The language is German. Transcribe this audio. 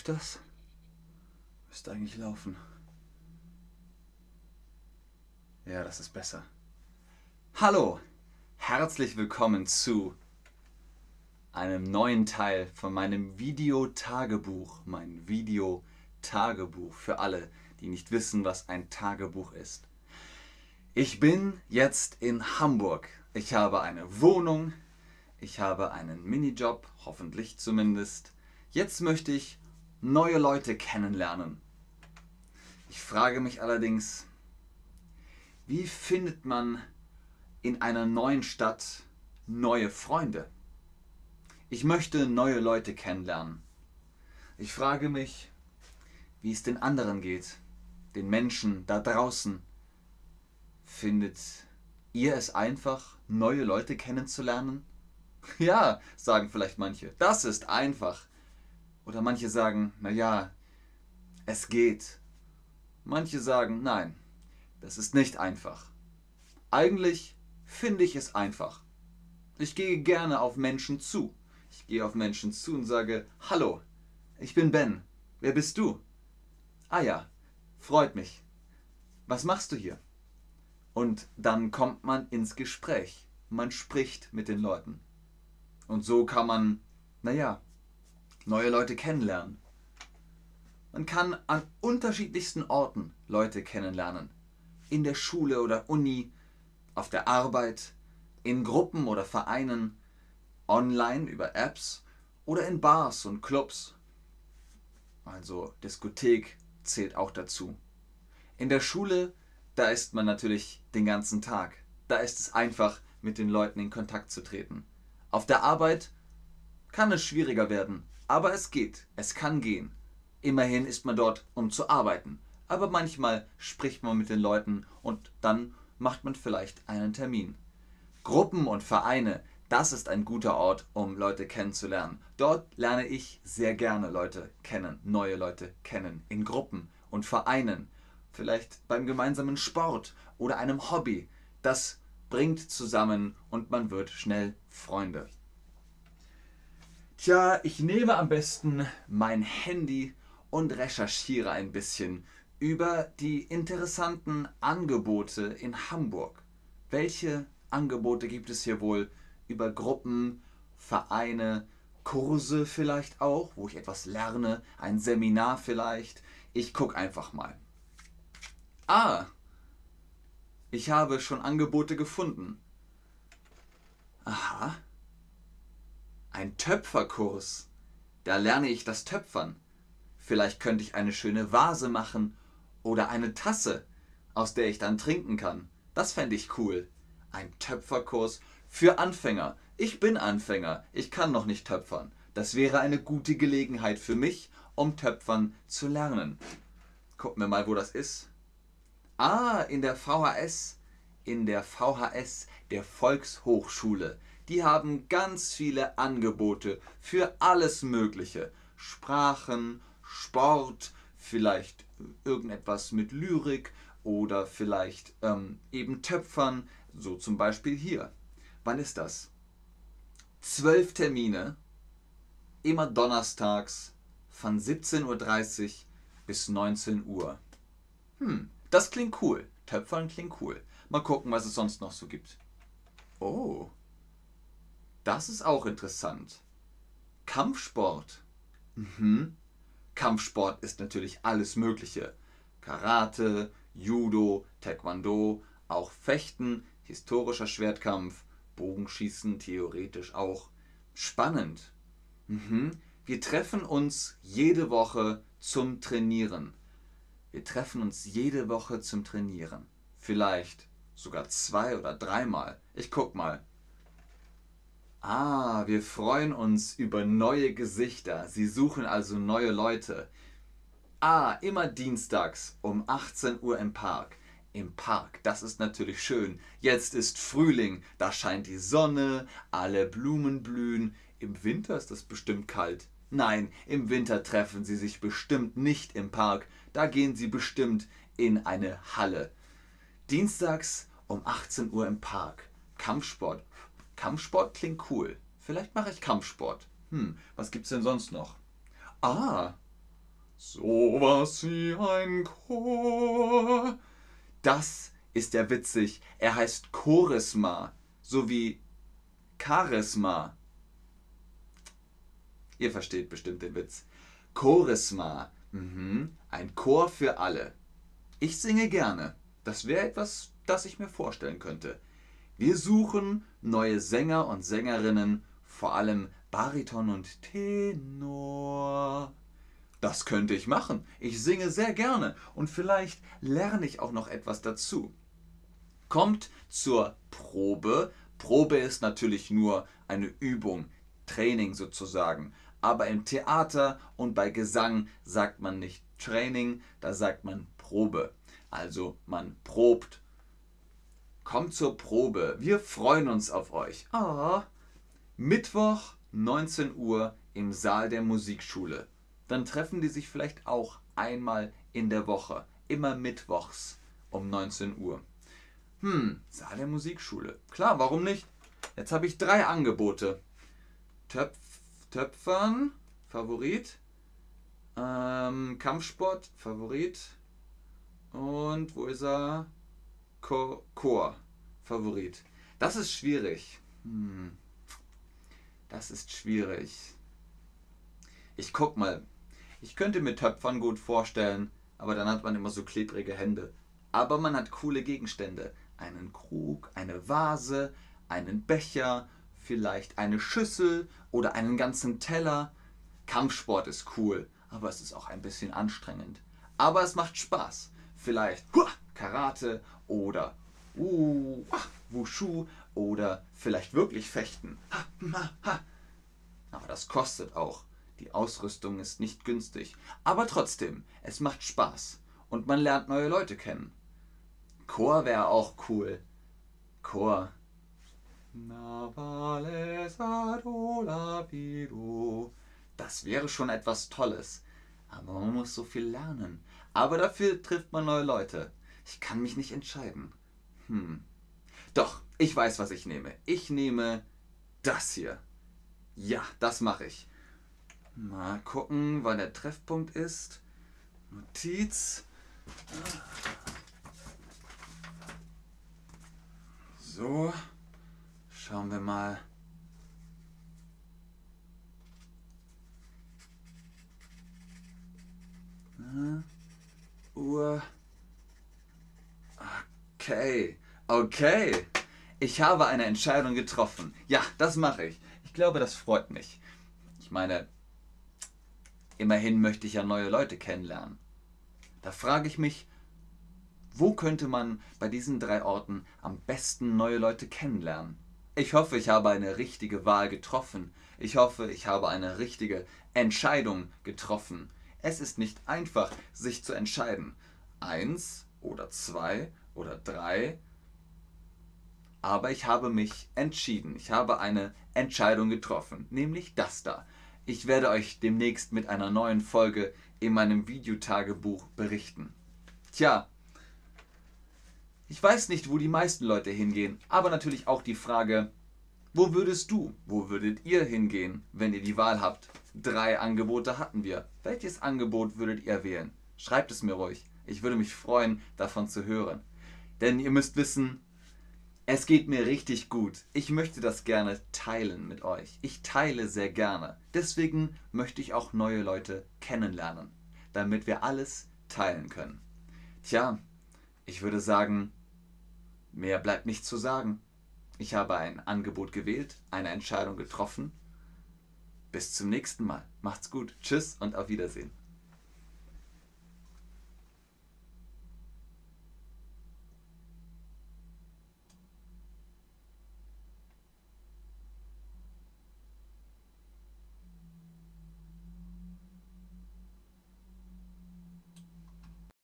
Läuft das? Müsste eigentlich laufen. Ja, das ist besser. Hallo, herzlich willkommen zu einem neuen Teil von meinem Videotagebuch. Mein Videotagebuch für alle, die nicht wissen, was ein Tagebuch ist. Ich bin jetzt in Hamburg. Ich habe eine Wohnung. Ich habe einen Minijob, hoffentlich zumindest. Jetzt möchte ich neue Leute kennenlernen. Ich frage mich allerdings, wie findet man in einer neuen Stadt neue Freunde? Ich möchte neue Leute kennenlernen. Ich frage mich, wie es den anderen geht, den Menschen da draußen. Findet ihr es einfach, neue Leute kennenzulernen? Ja, sagen vielleicht manche, das ist einfach. Oder manche sagen, naja, es geht. Manche sagen, nein, das ist nicht einfach. Eigentlich finde ich es einfach. Ich gehe gerne auf Menschen zu. Ich gehe auf Menschen zu und sage, hallo, ich bin Ben. Wer bist du? Ah ja, freut mich. Was machst du hier? Und dann kommt man ins Gespräch. Man spricht mit den Leuten. Und so kann man, naja, neue Leute kennenlernen. Man kann an unterschiedlichsten Orten Leute kennenlernen. In der Schule oder Uni, auf der Arbeit, in Gruppen oder Vereinen, online über Apps oder in Bars und Clubs. Also Diskothek zählt auch dazu. In der Schule, da ist man natürlich den ganzen Tag. Da ist es einfach, mit den Leuten in Kontakt zu treten. Auf der Arbeit kann es schwieriger werden, aber es geht, es kann gehen. Immerhin ist man dort, um zu arbeiten. Aber manchmal spricht man mit den Leuten und dann macht man vielleicht einen Termin. Gruppen und Vereine, das ist ein guter Ort, um Leute kennenzulernen. Dort lerne ich sehr gerne Leute kennen, neue Leute kennen, in Gruppen und Vereinen. Vielleicht beim gemeinsamen Sport oder einem Hobby. Das bringt zusammen und man wird schnell Freunde. Tja, ich nehme am besten mein Handy und recherchiere ein bisschen über die interessanten Angebote in Hamburg. Welche Angebote gibt es hier wohl über Gruppen, Vereine, Kurse vielleicht auch, wo ich etwas lerne, ein Seminar vielleicht? Ich gucke einfach mal. Ah, ich habe schon Angebote gefunden. Ein Töpferkurs. Da lerne ich das Töpfern. Vielleicht könnte ich eine schöne Vase machen oder eine Tasse, aus der ich dann trinken kann. Das fände ich cool. Ein Töpferkurs für Anfänger. Ich bin Anfänger. Ich kann noch nicht töpfern. Das wäre eine gute Gelegenheit für mich, um Töpfern zu lernen. Gucken wir mal, wo das ist. Ah, in der VHS. In der VHS der Volkshochschule die haben ganz viele Angebote für alles Mögliche. Sprachen, Sport, vielleicht irgendetwas mit Lyrik oder vielleicht ähm, eben Töpfern, so zum Beispiel hier. Wann ist das? Zwölf Termine, immer donnerstags von 17.30 Uhr bis 19 Uhr. Hm, das klingt cool. Töpfern klingt cool. Mal gucken, was es sonst noch so gibt. Oh, das ist auch interessant. Kampfsport. Mhm. Kampfsport ist natürlich alles Mögliche. Karate, Judo, Taekwondo, auch Fechten, historischer Schwertkampf, Bogenschießen theoretisch auch. Spannend. Mhm. Wir treffen uns jede Woche zum Trainieren. Wir treffen uns jede Woche zum Trainieren. Vielleicht sogar zwei oder dreimal. Ich guck mal. Ah, wir freuen uns über neue Gesichter. Sie suchen also neue Leute. Ah, immer dienstags um 18 Uhr im Park. Im Park, das ist natürlich schön. Jetzt ist Frühling, da scheint die Sonne, alle Blumen blühen. Im Winter ist es bestimmt kalt. Nein, im Winter treffen sie sich bestimmt nicht im Park, da gehen sie bestimmt in eine Halle. Dienstags um 18 Uhr im Park. Kampfsport. Kampfsport klingt cool. Vielleicht mache ich Kampfsport. Hm, was gibt's denn sonst noch? Ah, sowas wie ein Chor. Das ist ja witzig. Er heißt Chorisma, so wie Charisma. Ihr versteht bestimmt den Witz. Chorisma. Mhm. Ein Chor für alle. Ich singe gerne. Das wäre etwas, das ich mir vorstellen könnte. Wir suchen neue Sänger und Sängerinnen, vor allem Bariton und Tenor. Das könnte ich machen. Ich singe sehr gerne und vielleicht lerne ich auch noch etwas dazu. Kommt zur Probe. Probe ist natürlich nur eine Übung, Training sozusagen. Aber im Theater und bei Gesang sagt man nicht Training, da sagt man Probe. Also man probt. Kommt zur Probe. Wir freuen uns auf euch. Ah. Mittwoch 19 Uhr im Saal der Musikschule. Dann treffen die sich vielleicht auch einmal in der Woche. Immer mittwochs um 19 Uhr. Hm, Saal der Musikschule. Klar, warum nicht? Jetzt habe ich drei Angebote. Töpf, Töpfern, Favorit. Ähm, Kampfsport, Favorit. Und wo ist er? Chor, Chor Favorit. Das ist schwierig. Hm. Das ist schwierig. Ich guck mal. Ich könnte mir Töpfern gut vorstellen, aber dann hat man immer so klebrige Hände. Aber man hat coole Gegenstände einen Krug, eine Vase, einen Becher, vielleicht eine Schüssel oder einen ganzen Teller. Kampfsport ist cool, aber es ist auch ein bisschen anstrengend. Aber es macht Spaß. Vielleicht Karate oder uh, Wushu oder vielleicht wirklich Fechten. Aber das kostet auch. Die Ausrüstung ist nicht günstig. Aber trotzdem, es macht Spaß und man lernt neue Leute kennen. Chor wäre auch cool. Chor. Das wäre schon etwas Tolles. Aber man muss so viel lernen. Aber dafür trifft man neue Leute. Ich kann mich nicht entscheiden. Hm. Doch, ich weiß, was ich nehme. Ich nehme das hier. Ja, das mache ich. Mal gucken, wann der Treffpunkt ist. Notiz. So, schauen wir mal. Uhr. Okay, okay. Ich habe eine Entscheidung getroffen. Ja, das mache ich. Ich glaube, das freut mich. Ich meine, immerhin möchte ich ja neue Leute kennenlernen. Da frage ich mich, wo könnte man bei diesen drei Orten am besten neue Leute kennenlernen? Ich hoffe, ich habe eine richtige Wahl getroffen. Ich hoffe, ich habe eine richtige Entscheidung getroffen. Es ist nicht einfach, sich zu entscheiden. Eins oder zwei oder drei. Aber ich habe mich entschieden. Ich habe eine Entscheidung getroffen, nämlich das da. Ich werde euch demnächst mit einer neuen Folge in meinem Videotagebuch berichten. Tja, ich weiß nicht, wo die meisten Leute hingehen, aber natürlich auch die Frage, wo würdest du, wo würdet ihr hingehen, wenn ihr die Wahl habt? Drei Angebote hatten wir. Welches Angebot würdet ihr wählen? Schreibt es mir ruhig. Ich würde mich freuen, davon zu hören. Denn ihr müsst wissen, es geht mir richtig gut. Ich möchte das gerne teilen mit euch. Ich teile sehr gerne. Deswegen möchte ich auch neue Leute kennenlernen, damit wir alles teilen können. Tja, ich würde sagen, Mehr bleibt nicht zu sagen. Ich habe ein Angebot gewählt, eine Entscheidung getroffen. Bis zum nächsten Mal. Macht's gut. Tschüss und auf Wiedersehen.